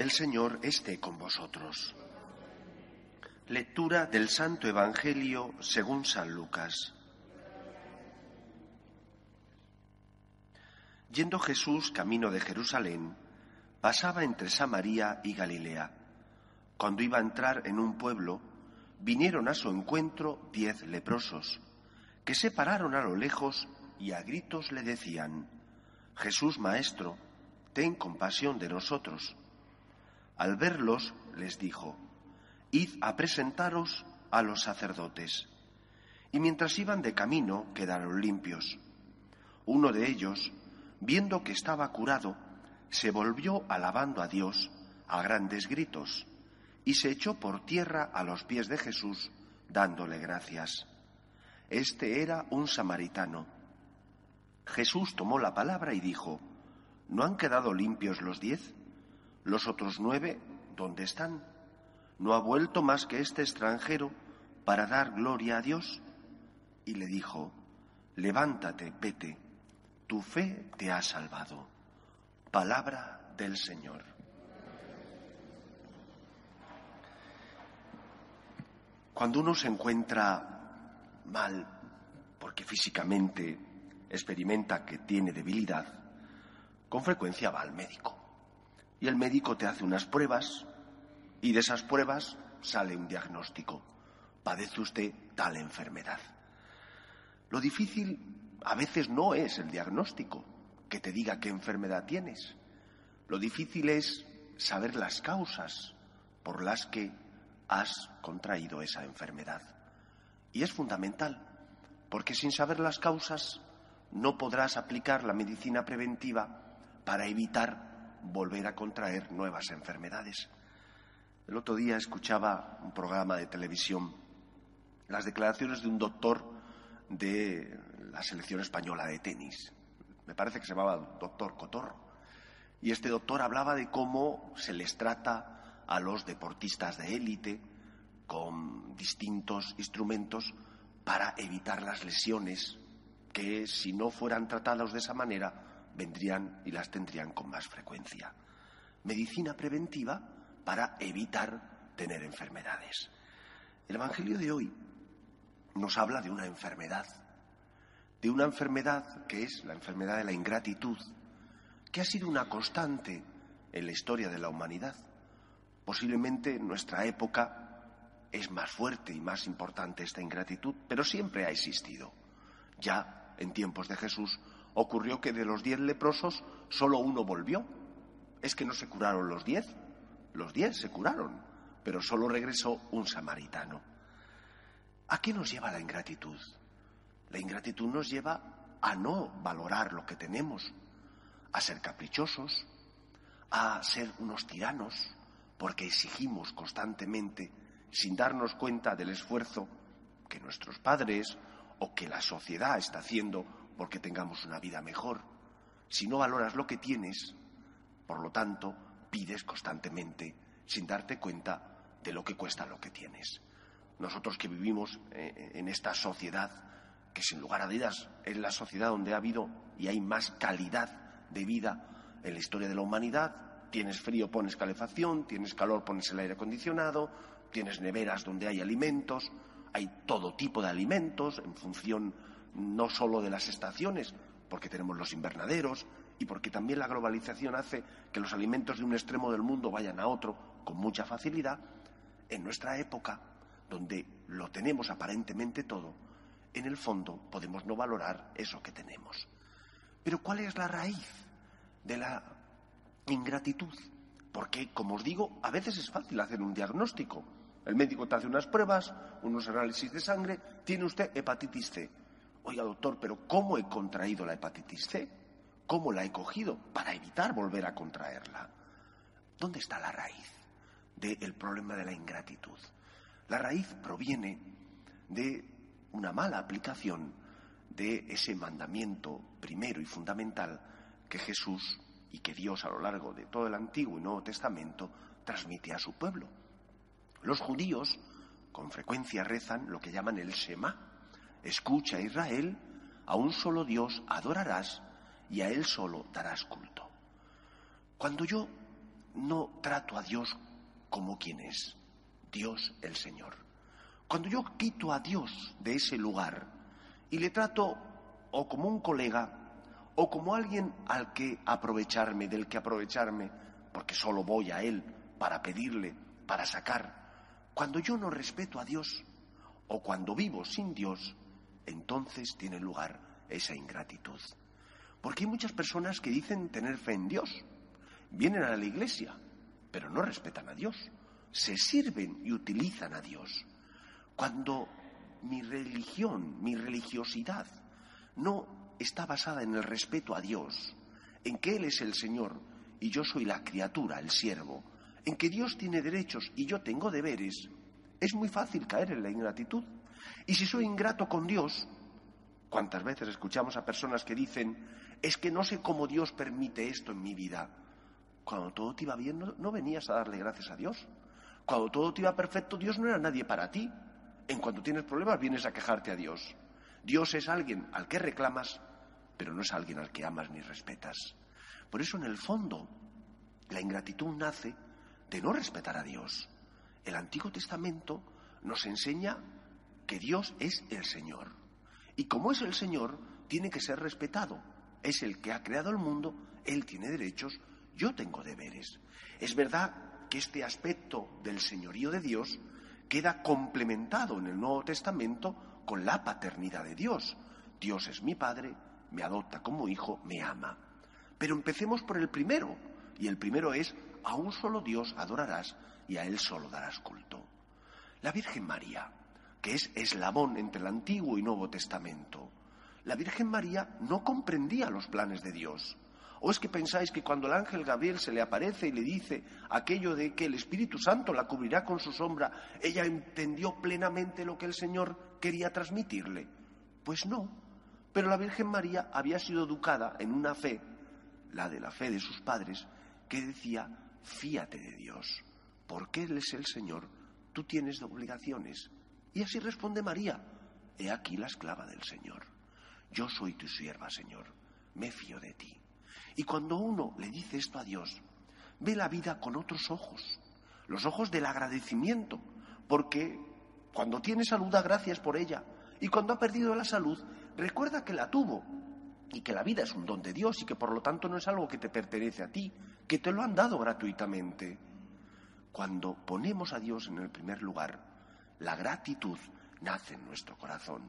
El Señor esté con vosotros. Lectura del Santo Evangelio según San Lucas. Yendo Jesús camino de Jerusalén, pasaba entre Samaria y Galilea. Cuando iba a entrar en un pueblo, vinieron a su encuentro diez leprosos, que se pararon a lo lejos y a gritos le decían, Jesús Maestro, ten compasión de nosotros. Al verlos, les dijo, Id a presentaros a los sacerdotes. Y mientras iban de camino, quedaron limpios. Uno de ellos, viendo que estaba curado, se volvió alabando a Dios a grandes gritos y se echó por tierra a los pies de Jesús, dándole gracias. Este era un samaritano. Jesús tomó la palabra y dijo, ¿no han quedado limpios los diez? Los otros nueve, ¿dónde están? ¿No ha vuelto más que este extranjero para dar gloria a Dios? Y le dijo, levántate, vete, tu fe te ha salvado. Palabra del Señor. Cuando uno se encuentra mal, porque físicamente experimenta que tiene debilidad, con frecuencia va al médico y el médico te hace unas pruebas y de esas pruebas sale un diagnóstico. Padece usted tal enfermedad. Lo difícil a veces no es el diagnóstico, que te diga qué enfermedad tienes. Lo difícil es saber las causas por las que has contraído esa enfermedad. Y es fundamental, porque sin saber las causas no podrás aplicar la medicina preventiva para evitar volver a contraer nuevas enfermedades. El otro día escuchaba un programa de televisión, las declaraciones de un doctor de la selección española de tenis. Me parece que se llamaba doctor Cotorro. Y este doctor hablaba de cómo se les trata a los deportistas de élite con distintos instrumentos para evitar las lesiones que, si no fueran tratados de esa manera, vendrían y las tendrían con más frecuencia. Medicina preventiva para evitar tener enfermedades. El Evangelio de hoy nos habla de una enfermedad, de una enfermedad que es la enfermedad de la ingratitud, que ha sido una constante en la historia de la humanidad. Posiblemente en nuestra época es más fuerte y más importante esta ingratitud, pero siempre ha existido. Ya en tiempos de Jesús ocurrió que de los diez leprosos solo uno volvió. Es que no se curaron los diez, los diez se curaron, pero solo regresó un samaritano. ¿A qué nos lleva la ingratitud? La ingratitud nos lleva a no valorar lo que tenemos, a ser caprichosos, a ser unos tiranos, porque exigimos constantemente, sin darnos cuenta del esfuerzo que nuestros padres o que la sociedad está haciendo porque tengamos una vida mejor. Si no valoras lo que tienes, por lo tanto, pides constantemente sin darte cuenta de lo que cuesta lo que tienes. Nosotros que vivimos eh, en esta sociedad, que sin lugar a dudas es la sociedad donde ha habido y hay más calidad de vida en la historia de la humanidad, tienes frío, pones calefacción, tienes calor, pones el aire acondicionado, tienes neveras donde hay alimentos, hay todo tipo de alimentos en función no solo de las estaciones, porque tenemos los invernaderos y porque también la globalización hace que los alimentos de un extremo del mundo vayan a otro con mucha facilidad, en nuestra época, donde lo tenemos aparentemente todo, en el fondo podemos no valorar eso que tenemos. Pero ¿cuál es la raíz de la ingratitud? Porque, como os digo, a veces es fácil hacer un diagnóstico. El médico te hace unas pruebas, unos análisis de sangre, tiene usted hepatitis C. Oiga, doctor, pero ¿cómo he contraído la hepatitis C? ¿Cómo la he cogido? Para evitar volver a contraerla. ¿Dónde está la raíz del problema de la ingratitud? La raíz proviene de una mala aplicación de ese mandamiento primero y fundamental que Jesús y que Dios a lo largo de todo el Antiguo y Nuevo Testamento transmite a su pueblo. Los judíos con frecuencia rezan lo que llaman el Shema. Escucha Israel, a un solo Dios adorarás y a Él solo darás culto. Cuando yo no trato a Dios como quien es, Dios el Señor, cuando yo quito a Dios de ese lugar y le trato o como un colega o como alguien al que aprovecharme, del que aprovecharme, porque solo voy a Él para pedirle, para sacar, cuando yo no respeto a Dios o cuando vivo sin Dios, entonces tiene lugar esa ingratitud. Porque hay muchas personas que dicen tener fe en Dios, vienen a la iglesia, pero no respetan a Dios, se sirven y utilizan a Dios. Cuando mi religión, mi religiosidad, no está basada en el respeto a Dios, en que Él es el Señor y yo soy la criatura, el siervo, en que Dios tiene derechos y yo tengo deberes, es muy fácil caer en la ingratitud. Y si soy ingrato con Dios, ¿cuántas veces escuchamos a personas que dicen, es que no sé cómo Dios permite esto en mi vida? Cuando todo te iba bien, no, venías a darle gracias a Dios. Cuando todo te iba perfecto, Dios no era nadie para ti. En cuanto tienes problemas, vienes a quejarte a Dios. Dios es alguien al que reclamas, pero no es alguien al que amas ni respetas. Por eso, en el fondo, la ingratitud nace de no respetar a Dios. El Antiguo Testamento nos enseña que Dios es el Señor. Y como es el Señor, tiene que ser respetado. Es el que ha creado el mundo, Él tiene derechos, yo tengo deberes. Es verdad que este aspecto del señorío de Dios queda complementado en el Nuevo Testamento con la paternidad de Dios. Dios es mi Padre, me adopta como hijo, me ama. Pero empecemos por el primero, y el primero es, a un solo Dios adorarás y a Él solo darás culto. La Virgen María, que es eslabón entre el Antiguo y Nuevo Testamento, la Virgen María no comprendía los planes de Dios. ¿O es que pensáis que cuando el ángel Gabriel se le aparece y le dice aquello de que el Espíritu Santo la cubrirá con su sombra, ella entendió plenamente lo que el Señor quería transmitirle? Pues no. Pero la Virgen María había sido educada en una fe, la de la fe de sus padres, que decía, fíate de Dios, porque Él es el Señor, tú tienes obligaciones. Y así responde María, he aquí la esclava del Señor. Yo soy tu sierva, Señor, me fío de ti. Y cuando uno le dice esto a Dios, ve la vida con otros ojos, los ojos del agradecimiento, porque cuando tiene salud da gracias por ella, y cuando ha perdido la salud recuerda que la tuvo, y que la vida es un don de Dios y que por lo tanto no es algo que te pertenece a ti, que te lo han dado gratuitamente. Cuando ponemos a Dios en el primer lugar, la gratitud nace en nuestro corazón.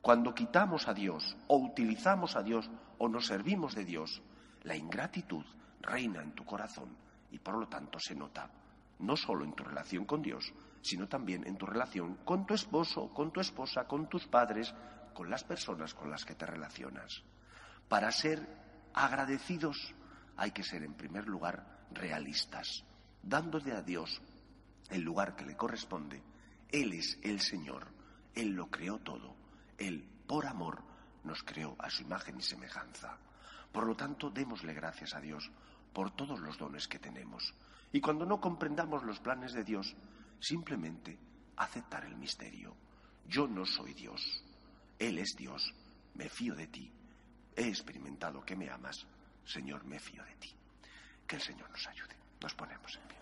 Cuando quitamos a Dios o utilizamos a Dios o nos servimos de Dios, la ingratitud reina en tu corazón y por lo tanto se nota no solo en tu relación con Dios, sino también en tu relación con tu esposo, con tu esposa, con tus padres, con las personas con las que te relacionas. Para ser agradecidos hay que ser en primer lugar realistas, dándole a Dios el lugar que le corresponde. Él es el Señor, Él lo creó todo, Él por amor nos creó a su imagen y semejanza. Por lo tanto, démosle gracias a Dios por todos los dones que tenemos. Y cuando no comprendamos los planes de Dios, simplemente aceptar el misterio. Yo no soy Dios, Él es Dios, me fío de ti, he experimentado que me amas, Señor, me fío de ti. Que el Señor nos ayude. Nos ponemos en pie.